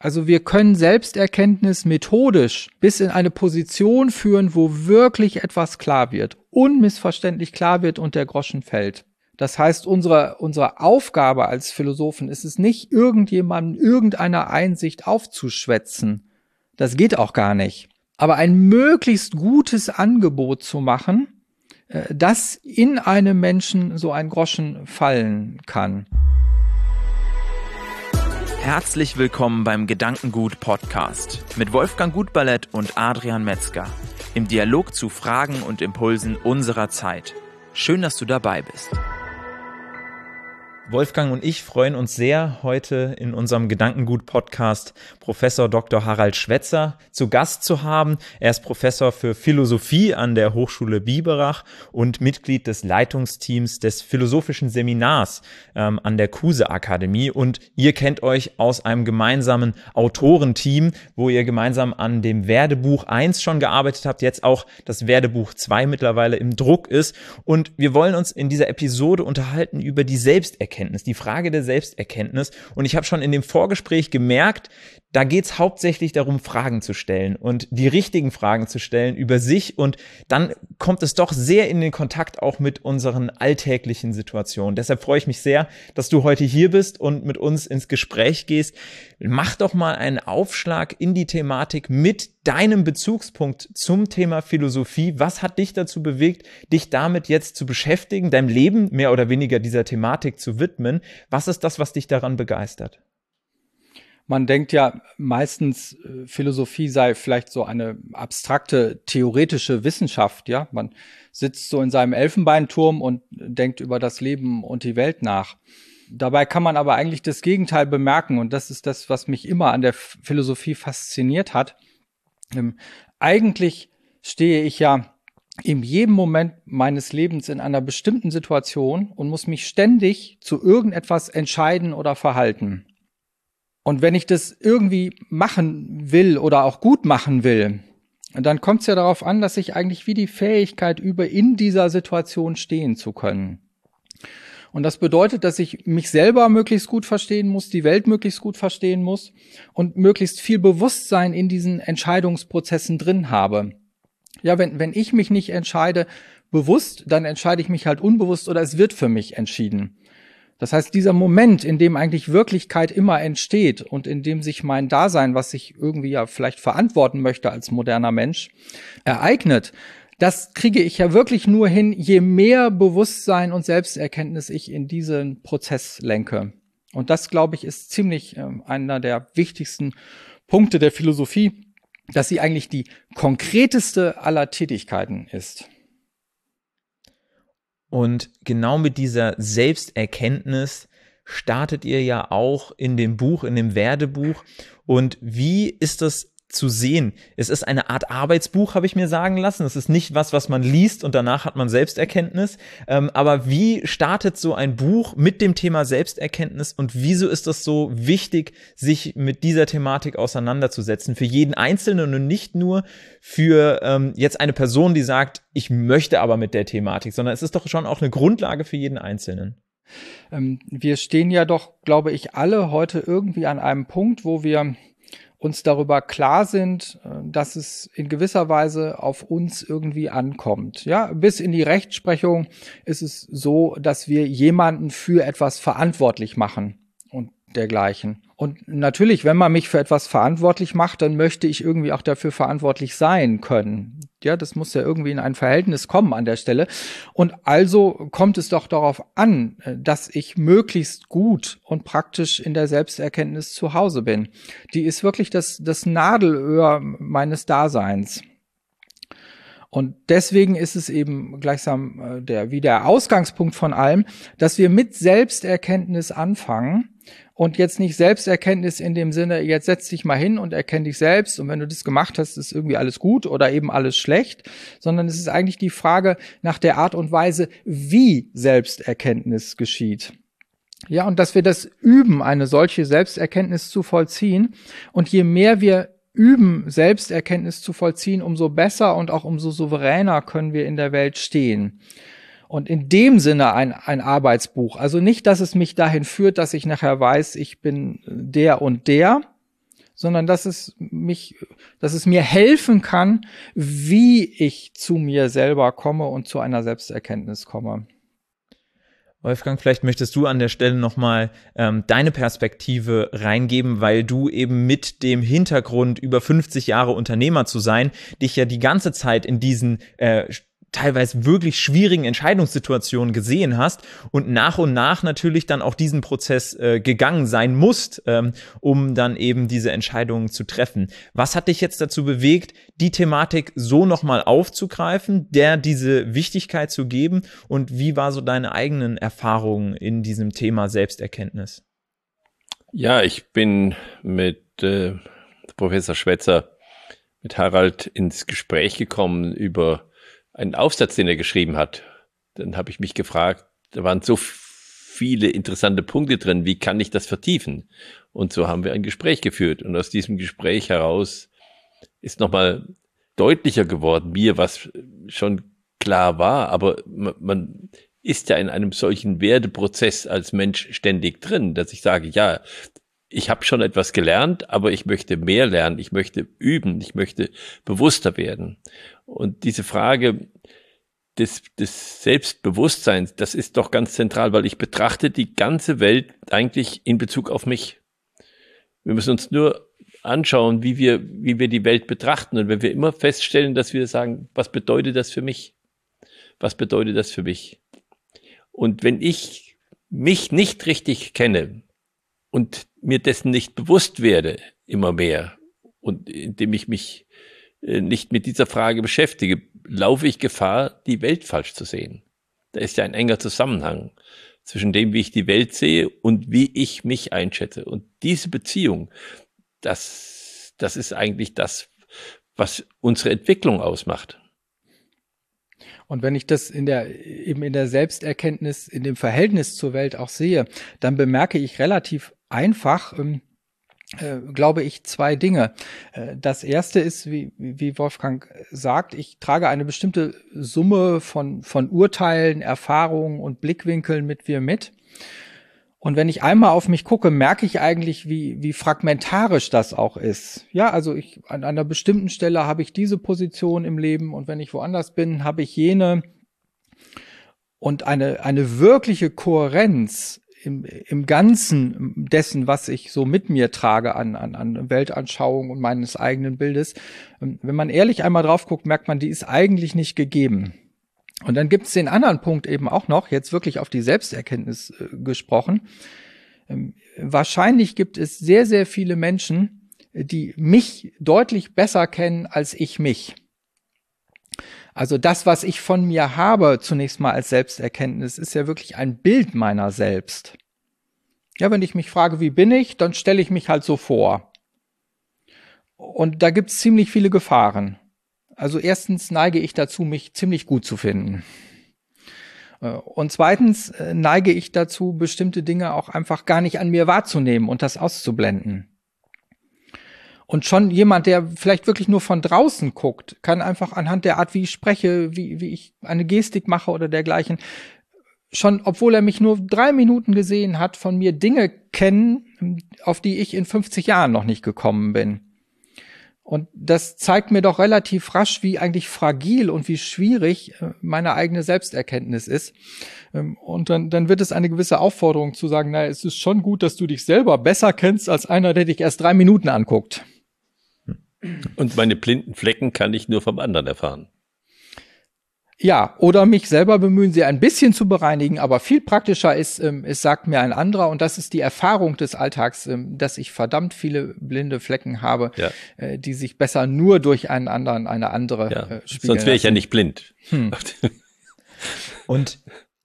Also wir können Selbsterkenntnis methodisch bis in eine Position führen, wo wirklich etwas klar wird, unmissverständlich klar wird und der Groschen fällt. Das heißt, unsere, unsere Aufgabe als Philosophen ist es nicht, irgendjemandem irgendeiner Einsicht aufzuschwätzen. Das geht auch gar nicht. Aber ein möglichst gutes Angebot zu machen, äh, dass in einem Menschen so ein Groschen fallen kann. Herzlich willkommen beim Gedankengut Podcast mit Wolfgang Gutballett und Adrian Metzger im Dialog zu Fragen und Impulsen unserer Zeit. Schön, dass du dabei bist. Wolfgang und ich freuen uns sehr, heute in unserem Gedankengut-Podcast Professor Dr. Harald Schwetzer zu Gast zu haben. Er ist Professor für Philosophie an der Hochschule Biberach und Mitglied des Leitungsteams des Philosophischen Seminars ähm, an der Kuse Akademie. Und ihr kennt euch aus einem gemeinsamen Autorenteam, wo ihr gemeinsam an dem Werdebuch 1 schon gearbeitet habt, jetzt auch das Werdebuch 2 mittlerweile im Druck ist. Und wir wollen uns in dieser Episode unterhalten über die Selbsterkenntnis Selbsterkenntnis, die Frage der Selbsterkenntnis. Und ich habe schon in dem Vorgespräch gemerkt, da geht es hauptsächlich darum, Fragen zu stellen und die richtigen Fragen zu stellen über sich. Und dann kommt es doch sehr in den Kontakt auch mit unseren alltäglichen Situationen. Deshalb freue ich mich sehr, dass du heute hier bist und mit uns ins Gespräch gehst. Mach doch mal einen Aufschlag in die Thematik mit deinem Bezugspunkt zum Thema Philosophie. Was hat dich dazu bewegt, dich damit jetzt zu beschäftigen, deinem Leben mehr oder weniger dieser Thematik zu widmen? Was ist das, was dich daran begeistert? Man denkt ja meistens, äh, Philosophie sei vielleicht so eine abstrakte, theoretische Wissenschaft, ja. Man sitzt so in seinem Elfenbeinturm und denkt über das Leben und die Welt nach. Dabei kann man aber eigentlich das Gegenteil bemerken und das ist das, was mich immer an der Philosophie fasziniert hat. Ähm, eigentlich stehe ich ja in jedem Moment meines Lebens in einer bestimmten Situation und muss mich ständig zu irgendetwas entscheiden oder verhalten. Und wenn ich das irgendwie machen will oder auch gut machen will, dann kommt es ja darauf an, dass ich eigentlich wie die Fähigkeit übe, in dieser Situation stehen zu können. Und das bedeutet, dass ich mich selber möglichst gut verstehen muss, die Welt möglichst gut verstehen muss und möglichst viel Bewusstsein in diesen Entscheidungsprozessen drin habe. Ja, wenn, wenn ich mich nicht entscheide bewusst, dann entscheide ich mich halt unbewusst oder es wird für mich entschieden. Das heißt, dieser Moment, in dem eigentlich Wirklichkeit immer entsteht und in dem sich mein Dasein, was ich irgendwie ja vielleicht verantworten möchte als moderner Mensch, ereignet, das kriege ich ja wirklich nur hin, je mehr Bewusstsein und Selbsterkenntnis ich in diesen Prozess lenke. Und das, glaube ich, ist ziemlich äh, einer der wichtigsten Punkte der Philosophie, dass sie eigentlich die konkreteste aller Tätigkeiten ist. Und genau mit dieser Selbsterkenntnis startet ihr ja auch in dem Buch, in dem Werdebuch. Und wie ist das zu sehen. Es ist eine Art Arbeitsbuch, habe ich mir sagen lassen. Es ist nicht was, was man liest und danach hat man Selbsterkenntnis. Ähm, aber wie startet so ein Buch mit dem Thema Selbsterkenntnis und wieso ist das so wichtig, sich mit dieser Thematik auseinanderzusetzen? Für jeden Einzelnen und nicht nur für ähm, jetzt eine Person, die sagt, ich möchte aber mit der Thematik, sondern es ist doch schon auch eine Grundlage für jeden Einzelnen. Ähm, wir stehen ja doch, glaube ich, alle heute irgendwie an einem Punkt, wo wir uns darüber klar sind, äh, dass es in gewisser Weise auf uns irgendwie ankommt. Ja, bis in die Rechtsprechung ist es so, dass wir jemanden für etwas verantwortlich machen und dergleichen. Und natürlich, wenn man mich für etwas verantwortlich macht, dann möchte ich irgendwie auch dafür verantwortlich sein können. Ja, das muss ja irgendwie in ein Verhältnis kommen an der Stelle. Und also kommt es doch darauf an, äh, dass ich möglichst gut und praktisch in der Selbsterkenntnis zu Hause bin. Die ist wirklich das, das Nadelöhr meines Daseins. Und deswegen ist es eben gleichsam äh, der, wie der Ausgangspunkt von allem, dass wir mit Selbsterkenntnis anfangen und jetzt nicht Selbsterkenntnis in dem Sinne, jetzt setz dich mal hin und erkenn dich selbst und wenn du das gemacht hast, ist irgendwie alles gut oder eben alles schlecht, sondern es ist eigentlich die Frage nach der Art und Weise, wie Selbsterkenntnis geschieht. Ja, und dass wir das üben, eine solche Selbsterkenntnis zu vollziehen. Und je mehr wir üben, Selbsterkenntnis zu vollziehen, umso besser und auch umso souveräner können wir in der Welt stehen. Und in dem Sinne ein, ein Arbeitsbuch. Also nicht, dass es mich dahin führt, dass ich nachher weiß, ich bin der und der, sondern dass es mich, dass es mir helfen kann, wie ich zu mir selber komme und zu einer Selbsterkenntnis komme. Wolfgang, vielleicht möchtest du an der Stelle nochmal ähm, deine Perspektive reingeben, weil du eben mit dem Hintergrund über 50 Jahre Unternehmer zu sein, dich ja die ganze Zeit in diesen äh, teilweise wirklich schwierigen Entscheidungssituationen gesehen hast und nach und nach natürlich dann auch diesen Prozess äh, gegangen sein musst, ähm, um dann eben diese Entscheidungen zu treffen. Was hat dich jetzt dazu bewegt, die Thematik so nochmal aufzugreifen, der diese Wichtigkeit zu geben und wie war so deine eigenen Erfahrungen in diesem Thema Selbsterkenntnis? Ja, ich bin mit äh, Professor Schwetzer, mit Harald ins Gespräch gekommen über einen Aufsatz, den er geschrieben hat. Dann habe ich mich gefragt, da waren so viele interessante Punkte drin, wie kann ich das vertiefen? Und so haben wir ein Gespräch geführt. Und aus diesem Gespräch heraus ist nochmal deutlicher geworden, mir, was schon klar war, aber man ist ja in einem solchen Werdeprozess als Mensch ständig drin, dass ich sage, ja, ich habe schon etwas gelernt, aber ich möchte mehr lernen, ich möchte üben, ich möchte bewusster werden. Und diese Frage des, des Selbstbewusstseins, das ist doch ganz zentral, weil ich betrachte die ganze Welt eigentlich in Bezug auf mich. Wir müssen uns nur anschauen, wie wir, wie wir die Welt betrachten. Und wenn wir immer feststellen, dass wir sagen, was bedeutet das für mich? Was bedeutet das für mich? Und wenn ich mich nicht richtig kenne, und mir dessen nicht bewusst werde, immer mehr, und indem ich mich äh, nicht mit dieser Frage beschäftige, laufe ich Gefahr, die Welt falsch zu sehen. Da ist ja ein enger Zusammenhang zwischen dem, wie ich die Welt sehe und wie ich mich einschätze. Und diese Beziehung, das, das ist eigentlich das, was unsere Entwicklung ausmacht. Und wenn ich das in der, eben in der Selbsterkenntnis, in dem Verhältnis zur Welt auch sehe, dann bemerke ich relativ einfach, ähm, äh, glaube ich, zwei Dinge. Äh, das erste ist, wie, wie Wolfgang sagt, ich trage eine bestimmte Summe von, von Urteilen, Erfahrungen und Blickwinkeln mit mir mit. Und wenn ich einmal auf mich gucke, merke ich eigentlich, wie, wie fragmentarisch das auch ist. Ja, also ich, an einer bestimmten Stelle habe ich diese Position im Leben und wenn ich woanders bin, habe ich jene. Und eine, eine wirkliche Kohärenz im, im Ganzen dessen, was ich so mit mir trage an, an, an Weltanschauung und meines eigenen Bildes, ähm, wenn man ehrlich einmal drauf guckt, merkt man, die ist eigentlich nicht gegeben. Und dann gibt es den anderen Punkt eben auch noch, jetzt wirklich auf die Selbsterkenntnis äh, gesprochen. Ähm, wahrscheinlich gibt es sehr, sehr viele Menschen, die mich deutlich besser kennen als ich mich. Also das, was ich von mir habe, zunächst mal als Selbsterkenntnis, ist ja wirklich ein Bild meiner selbst. Ja, wenn ich mich frage, wie bin ich, dann stelle ich mich halt so vor. Und da gibt es ziemlich viele Gefahren. Also erstens neige ich dazu, mich ziemlich gut zu finden. Äh, und zweitens äh, neige ich dazu, bestimmte Dinge auch einfach gar nicht an mir wahrzunehmen und das auszublenden. Und schon jemand, der vielleicht wirklich nur von draußen guckt, kann einfach anhand der Art, wie ich spreche, wie, wie ich eine Gestik mache oder dergleichen, schon, obwohl er mich nur drei Minuten gesehen hat, von mir Dinge kennen, auf die ich in 50 Jahren noch nicht gekommen bin. Und das zeigt mir doch relativ rasch, wie eigentlich fragil und wie schwierig äh, meine eigene Selbsterkenntnis ist. Ähm, und dann, dann wird es eine gewisse Aufforderung zu sagen, naja, es ist schon gut, dass du dich selber besser kennst als einer, der dich erst drei Minuten anguckt. Und meine blinden Flecken kann ich nur vom anderen erfahren. Ja, oder mich selber bemühen, sie ein bisschen zu bereinigen, aber viel praktischer ist, ähm, es sagt mir ein anderer, und das ist die Erfahrung des Alltags, ähm, dass ich verdammt viele blinde Flecken habe, ja. äh, die sich besser nur durch einen anderen, eine andere ja. äh, spiegeln Sonst wäre ich ja nicht blind. Hm. und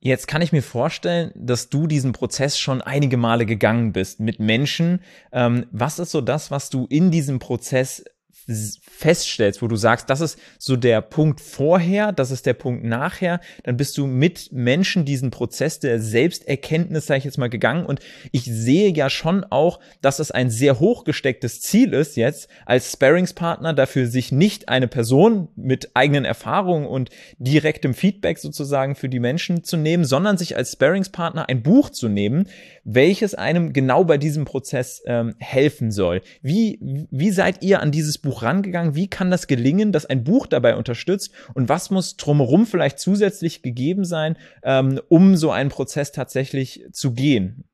Jetzt kann ich mir vorstellen, dass du diesen Prozess schon einige Male gegangen bist mit Menschen. Ähm, was ist so das, was du in diesem Prozess feststellst, wo du sagst, das ist so der Punkt vorher, das ist der Punkt nachher, dann bist du mit Menschen diesen Prozess der Selbsterkenntnis, sage ich jetzt mal, gegangen. Und ich sehe ja schon auch, dass es ein sehr hochgestecktes Ziel ist, jetzt als Sparringspartner dafür sich nicht eine Person mit eigenen Erfahrungen und direktem Feedback sozusagen für die Menschen zu nehmen, sondern sich als Sparringspartner ein Buch zu nehmen, welches einem genau bei diesem Prozess ähm, helfen soll. Wie, wie seid ihr an dieses Buch rangegangen? Wie kann das gelingen, dass ein Buch dabei unterstützt? Und was muss drumherum vielleicht zusätzlich gegeben sein, ähm, um so einen Prozess tatsächlich zu gehen?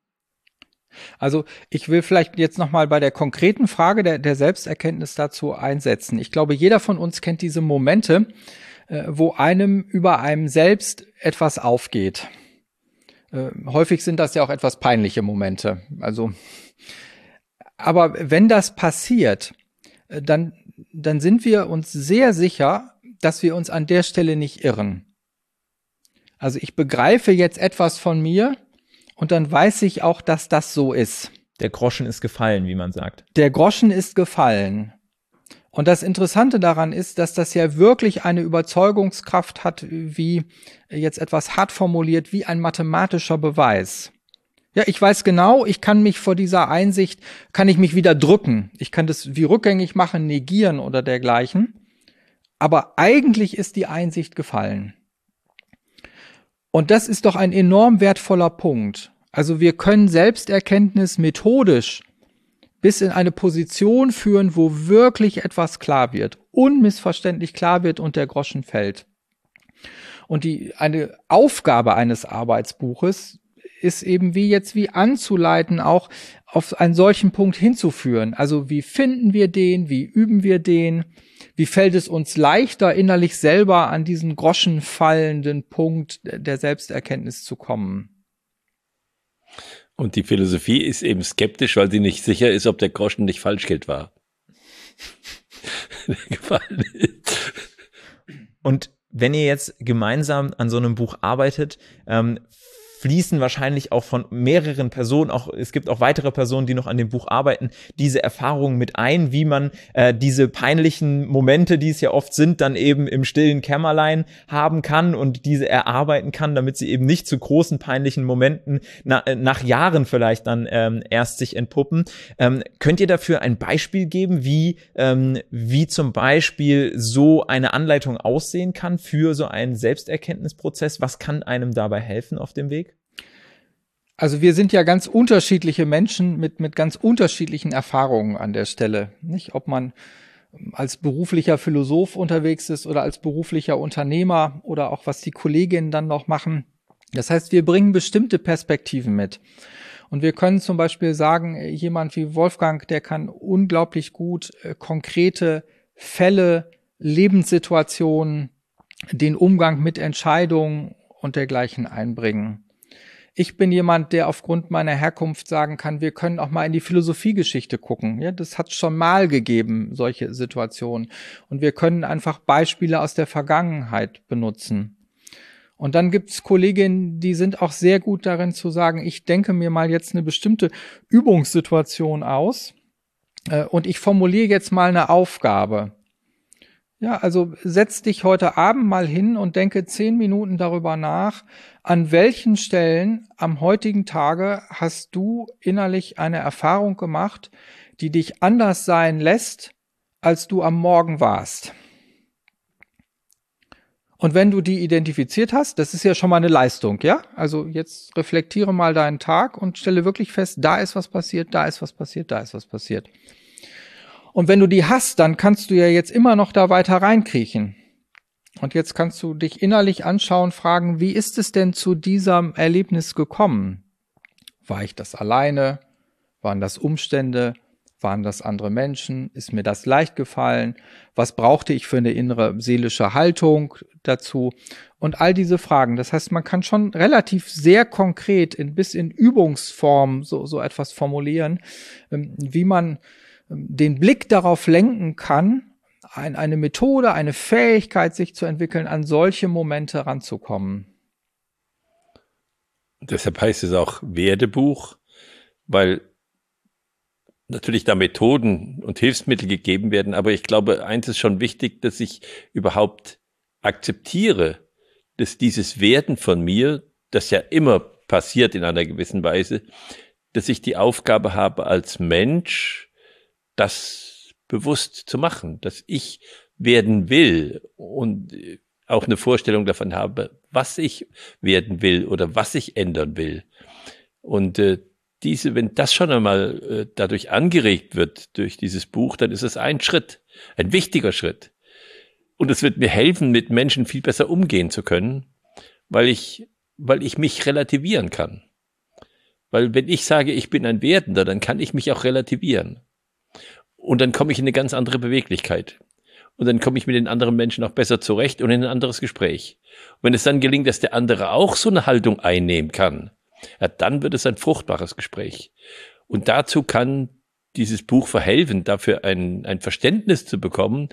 Also ich will vielleicht jetzt nochmal bei der konkreten Frage der, der Selbsterkenntnis dazu einsetzen. Ich glaube, jeder von uns kennt diese Momente, äh, wo einem über einem selbst etwas aufgeht. Äh, häufig sind das ja auch etwas peinliche Momente. Also, aber wenn das passiert, dann, dann sind wir uns sehr sicher, dass wir uns an der Stelle nicht irren. Also ich begreife jetzt etwas von mir und dann weiß ich auch, dass das so ist. Der Groschen ist gefallen, wie man sagt. Der Groschen ist gefallen. Und das Interessante daran ist, dass das ja wirklich eine Überzeugungskraft hat, wie jetzt etwas hart formuliert, wie ein mathematischer Beweis. Ja, ich weiß genau, ich kann mich vor dieser Einsicht, kann ich mich wieder drücken. Ich kann das wie rückgängig machen, negieren oder dergleichen. Aber eigentlich ist die Einsicht gefallen. Und das ist doch ein enorm wertvoller Punkt. Also wir können Selbsterkenntnis methodisch bis in eine Position führen, wo wirklich etwas klar wird, unmissverständlich klar wird und der Groschen fällt. Und die, eine Aufgabe eines Arbeitsbuches ist eben wie jetzt wie anzuleiten, auch auf einen solchen Punkt hinzuführen. Also wie finden wir den? Wie üben wir den? Wie fällt es uns leichter, innerlich selber an diesen groschenfallenden Punkt der Selbsterkenntnis zu kommen? Und die Philosophie ist eben skeptisch, weil sie nicht sicher ist, ob der Groschen nicht Falschgeld war. Und wenn ihr jetzt gemeinsam an so einem Buch arbeitet, ähm, fließen wahrscheinlich auch von mehreren Personen, auch es gibt auch weitere Personen, die noch an dem Buch arbeiten, diese Erfahrungen mit ein, wie man äh, diese peinlichen Momente, die es ja oft sind, dann eben im stillen Kämmerlein haben kann und diese erarbeiten kann, damit sie eben nicht zu großen peinlichen Momenten na, äh, nach Jahren vielleicht dann ähm, erst sich entpuppen. Ähm, könnt ihr dafür ein Beispiel geben, wie ähm, wie zum Beispiel so eine Anleitung aussehen kann für so einen Selbsterkenntnisprozess? Was kann einem dabei helfen auf dem Weg? Also wir sind ja ganz unterschiedliche Menschen mit, mit ganz unterschiedlichen Erfahrungen an der Stelle. Nicht? Ob man als beruflicher Philosoph unterwegs ist oder als beruflicher Unternehmer oder auch was die Kolleginnen dann noch machen. Das heißt, wir bringen bestimmte Perspektiven mit. Und wir können zum Beispiel sagen, jemand wie Wolfgang, der kann unglaublich gut äh, konkrete Fälle, Lebenssituationen, den Umgang mit Entscheidungen und dergleichen einbringen. Ich bin jemand, der aufgrund meiner Herkunft sagen kann, wir können auch mal in die Philosophiegeschichte gucken. Ja, das hat schon mal gegeben, solche Situationen. Und wir können einfach Beispiele aus der Vergangenheit benutzen. Und dann gibt's Kolleginnen, die sind auch sehr gut darin zu sagen, ich denke mir mal jetzt eine bestimmte Übungssituation aus äh, und ich formuliere jetzt mal eine Aufgabe. Ja, also setz dich heute Abend mal hin und denke zehn Minuten darüber nach, an welchen Stellen am heutigen Tage hast du innerlich eine Erfahrung gemacht, die dich anders sein lässt, als du am Morgen warst. Und wenn du die identifiziert hast, das ist ja schon mal eine Leistung, ja? Also jetzt reflektiere mal deinen Tag und stelle wirklich fest, da ist was passiert, da ist was passiert, da ist was passiert. Und wenn du die hast, dann kannst du ja jetzt immer noch da weiter reinkriechen. Und jetzt kannst du dich innerlich anschauen, fragen, wie ist es denn zu diesem Erlebnis gekommen? War ich das alleine? Waren das Umstände? Waren das andere Menschen? Ist mir das leicht gefallen? Was brauchte ich für eine innere seelische Haltung dazu? Und all diese Fragen. Das heißt, man kann schon relativ sehr konkret in, bis in Übungsform so, so etwas formulieren, ähm, wie man den Blick darauf lenken kann, ein, eine Methode, eine Fähigkeit, sich zu entwickeln, an solche Momente ranzukommen. Deshalb heißt es auch Werdebuch, weil natürlich da Methoden und Hilfsmittel gegeben werden, aber ich glaube, eins ist schon wichtig, dass ich überhaupt akzeptiere, dass dieses Werden von mir, das ja immer passiert in einer gewissen Weise, dass ich die Aufgabe habe als Mensch, das bewusst zu machen, dass ich werden will und auch eine Vorstellung davon habe, was ich werden will oder was ich ändern will. Und äh, diese, wenn das schon einmal äh, dadurch angeregt wird, durch dieses Buch, dann ist es ein Schritt, ein wichtiger Schritt. Und es wird mir helfen, mit Menschen viel besser umgehen zu können, weil ich, weil ich mich relativieren kann. Weil wenn ich sage, ich bin ein Werdender, dann kann ich mich auch relativieren. Und dann komme ich in eine ganz andere Beweglichkeit. Und dann komme ich mit den anderen Menschen auch besser zurecht und in ein anderes Gespräch. Und wenn es dann gelingt, dass der andere auch so eine Haltung einnehmen kann, ja, dann wird es ein fruchtbares Gespräch. Und dazu kann dieses Buch verhelfen, dafür ein, ein Verständnis zu bekommen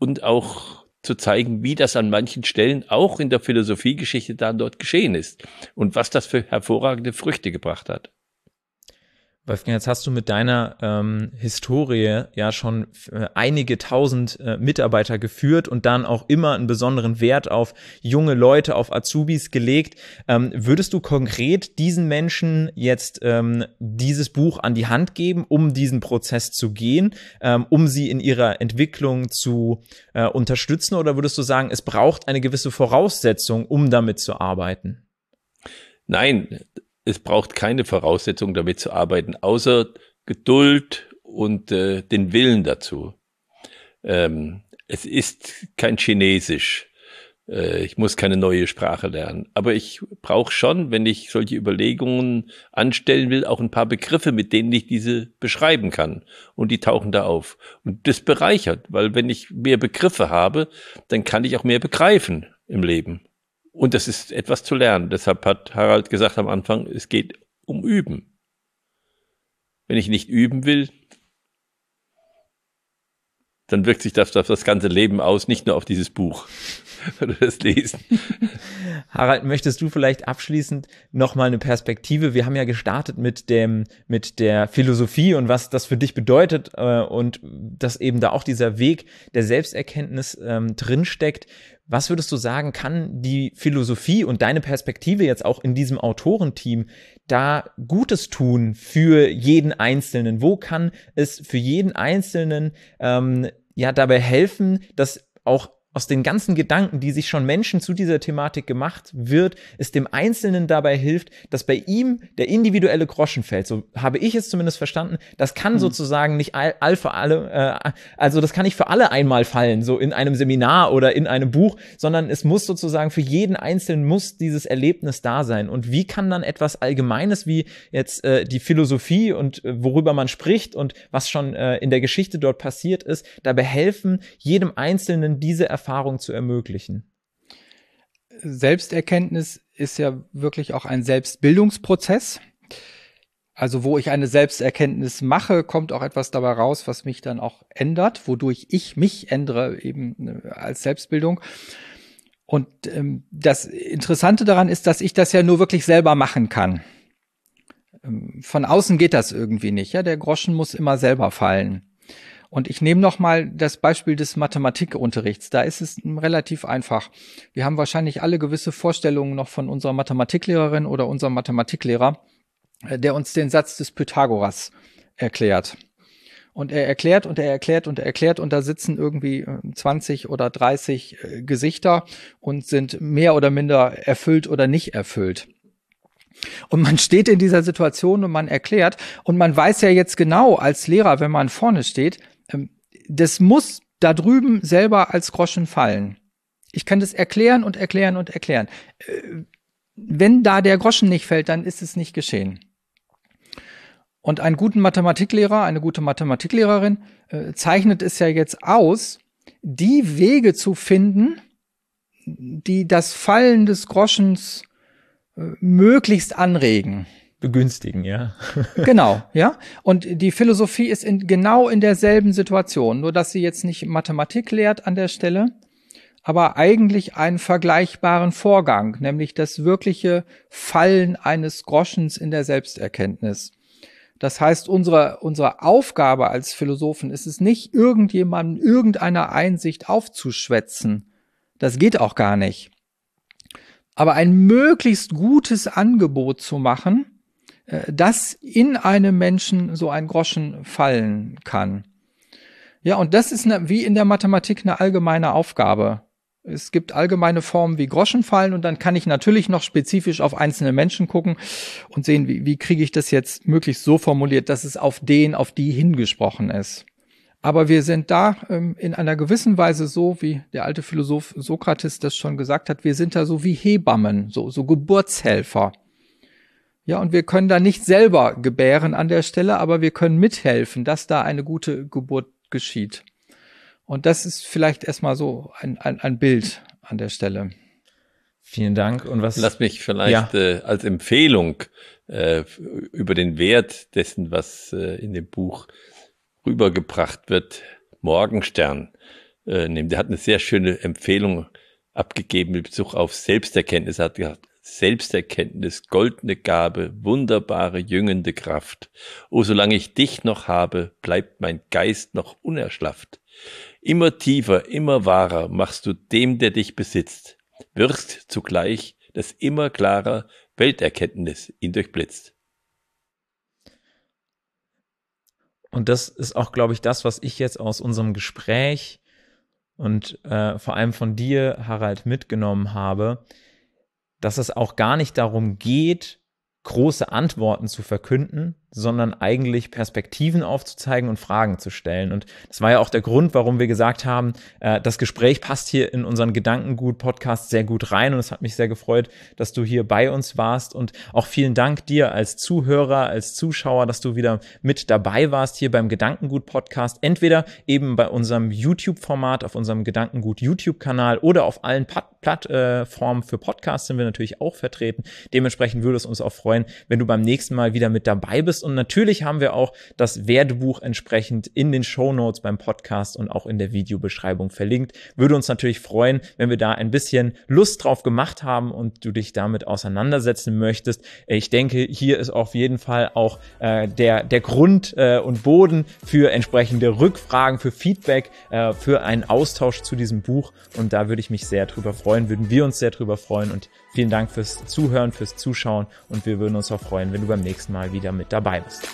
und auch zu zeigen, wie das an manchen Stellen auch in der Philosophiegeschichte dann dort geschehen ist und was das für hervorragende Früchte gebracht hat. Wolfgang, jetzt hast du mit deiner ähm, Historie ja schon äh, einige tausend äh, Mitarbeiter geführt und dann auch immer einen besonderen Wert auf junge Leute, auf Azubis gelegt. Ähm, würdest du konkret diesen Menschen jetzt ähm, dieses Buch an die Hand geben, um diesen Prozess zu gehen, ähm, um sie in ihrer Entwicklung zu äh, unterstützen? Oder würdest du sagen, es braucht eine gewisse Voraussetzung, um damit zu arbeiten? Nein, es braucht keine Voraussetzung, damit zu arbeiten, außer Geduld und äh, den Willen dazu. Ähm, es ist kein Chinesisch. Äh, ich muss keine neue Sprache lernen. Aber ich brauche schon, wenn ich solche Überlegungen anstellen will, auch ein paar Begriffe, mit denen ich diese beschreiben kann. Und die tauchen da auf. Und das bereichert, weil wenn ich mehr Begriffe habe, dann kann ich auch mehr begreifen im Leben. Und das ist etwas zu lernen. Deshalb hat Harald gesagt am Anfang, es geht um Üben. Wenn ich nicht üben will, dann wirkt sich das auf das ganze Leben aus, nicht nur auf dieses Buch oder das Lesen. Harald, möchtest du vielleicht abschließend nochmal eine Perspektive? Wir haben ja gestartet mit dem, mit der Philosophie und was das für dich bedeutet äh, und dass eben da auch dieser Weg der Selbsterkenntnis ähm, drinsteckt. Was würdest du sagen, kann die Philosophie und deine Perspektive jetzt auch in diesem Autorenteam da Gutes tun für jeden Einzelnen? Wo kann es für jeden Einzelnen ähm, ja dabei helfen, dass auch aus den ganzen Gedanken, die sich schon Menschen zu dieser Thematik gemacht wird, es dem Einzelnen dabei hilft, dass bei ihm der individuelle Groschen fällt. So habe ich es zumindest verstanden. Das kann mhm. sozusagen nicht all, all für alle, äh, also das kann nicht für alle einmal fallen, so in einem Seminar oder in einem Buch, sondern es muss sozusagen für jeden Einzelnen muss dieses Erlebnis da sein. Und wie kann dann etwas Allgemeines wie jetzt äh, die Philosophie und äh, worüber man spricht und was schon äh, in der Geschichte dort passiert ist, dabei helfen, jedem Einzelnen diese Erfahrung Erfahrung zu ermöglichen? Selbsterkenntnis ist ja wirklich auch ein Selbstbildungsprozess. Also wo ich eine Selbsterkenntnis mache, kommt auch etwas dabei raus, was mich dann auch ändert, wodurch ich mich ändere eben äh, als Selbstbildung. Und ähm, das Interessante daran ist, dass ich das ja nur wirklich selber machen kann. Ähm, von außen geht das irgendwie nicht. Ja, der Groschen muss immer selber fallen. Und ich nehme noch mal das Beispiel des Mathematikunterrichts. Da ist es relativ einfach. Wir haben wahrscheinlich alle gewisse Vorstellungen noch von unserer Mathematiklehrerin oder unserem Mathematiklehrer, äh, der uns den Satz des Pythagoras erklärt. Und er erklärt und er erklärt und er erklärt und da sitzen irgendwie 20 äh, oder 30 äh, Gesichter und sind mehr oder minder erfüllt oder nicht erfüllt. Und man steht in dieser Situation und man erklärt und man weiß ja jetzt genau als Lehrer, wenn man vorne steht, das muss da drüben selber als Groschen fallen. Ich kann das erklären und erklären und erklären. Äh, wenn da der Groschen nicht fällt, dann ist es nicht geschehen. Und einen guten Mathematiklehrer, eine gute Mathematiklehrerin äh, zeichnet es ja jetzt aus, die Wege zu finden, die das Fallen des Groschens äh, möglichst anregen begünstigen, ja. genau, ja. Und die Philosophie ist in, genau in derselben Situation, nur dass sie jetzt nicht Mathematik lehrt an der Stelle, aber eigentlich einen vergleichbaren Vorgang, nämlich das wirkliche Fallen eines Groschens in der Selbsterkenntnis. Das heißt, unsere, unsere Aufgabe als Philosophen ist es nicht, irgendjemandem irgendeiner Einsicht aufzuschwätzen. Das geht auch gar nicht. Aber ein möglichst gutes Angebot zu machen, dass in einem Menschen so ein Groschen fallen kann. Ja, und das ist eine, wie in der Mathematik eine allgemeine Aufgabe. Es gibt allgemeine Formen wie Groschenfallen und dann kann ich natürlich noch spezifisch auf einzelne Menschen gucken und sehen, wie, wie kriege ich das jetzt möglichst so formuliert, dass es auf den, auf die hingesprochen ist. Aber wir sind da ähm, in einer gewissen Weise so, wie der alte Philosoph Sokrates das schon gesagt hat, wir sind da so wie Hebammen, so, so Geburtshelfer. Ja, und wir können da nicht selber gebären an der Stelle, aber wir können mithelfen, dass da eine gute Geburt geschieht. Und das ist vielleicht erstmal so ein, ein, ein Bild an der Stelle. Vielen Dank. Und was? Lass mich vielleicht ja. äh, als Empfehlung äh, über den Wert dessen, was äh, in dem Buch rübergebracht wird, Morgenstern äh, nehmen. Der hat eine sehr schöne Empfehlung abgegeben mit Bezug auf Selbsterkenntnis. Er hat gesagt, Selbsterkenntnis, goldene Gabe, wunderbare jüngende Kraft. O solange ich dich noch habe, bleibt mein Geist noch unerschlafft. Immer tiefer, immer wahrer machst du dem, der dich besitzt, wirst zugleich, das immer klarer Welterkenntnis ihn durchblitzt. Und das ist auch, glaube ich, das, was ich jetzt aus unserem Gespräch und äh, vor allem von dir, Harald, mitgenommen habe, dass es auch gar nicht darum geht, große Antworten zu verkünden, sondern eigentlich Perspektiven aufzuzeigen und Fragen zu stellen. Und das war ja auch der Grund, warum wir gesagt haben, äh, das Gespräch passt hier in unseren Gedankengut-Podcast sehr gut rein. Und es hat mich sehr gefreut, dass du hier bei uns warst. Und auch vielen Dank dir als Zuhörer, als Zuschauer, dass du wieder mit dabei warst hier beim Gedankengut-Podcast. Entweder eben bei unserem YouTube-Format, auf unserem Gedankengut-YouTube-Kanal oder auf allen Plattformen für Podcasts sind wir natürlich auch vertreten. Dementsprechend würde es uns auch freuen, wenn du beim nächsten Mal wieder mit dabei bist und natürlich haben wir auch das Werdebuch entsprechend in den Show Notes beim Podcast und auch in der Videobeschreibung verlinkt. Würde uns natürlich freuen, wenn wir da ein bisschen Lust drauf gemacht haben und du dich damit auseinandersetzen möchtest. Ich denke, hier ist auf jeden Fall auch äh, der, der Grund äh, und Boden für entsprechende Rückfragen, für Feedback, äh, für einen Austausch zu diesem Buch. Und da würde ich mich sehr drüber freuen, würden wir uns sehr drüber freuen. Und vielen Dank fürs Zuhören, fürs Zuschauen und wir würden uns auch freuen, wenn du beim nächsten Mal wieder mit dabei bist.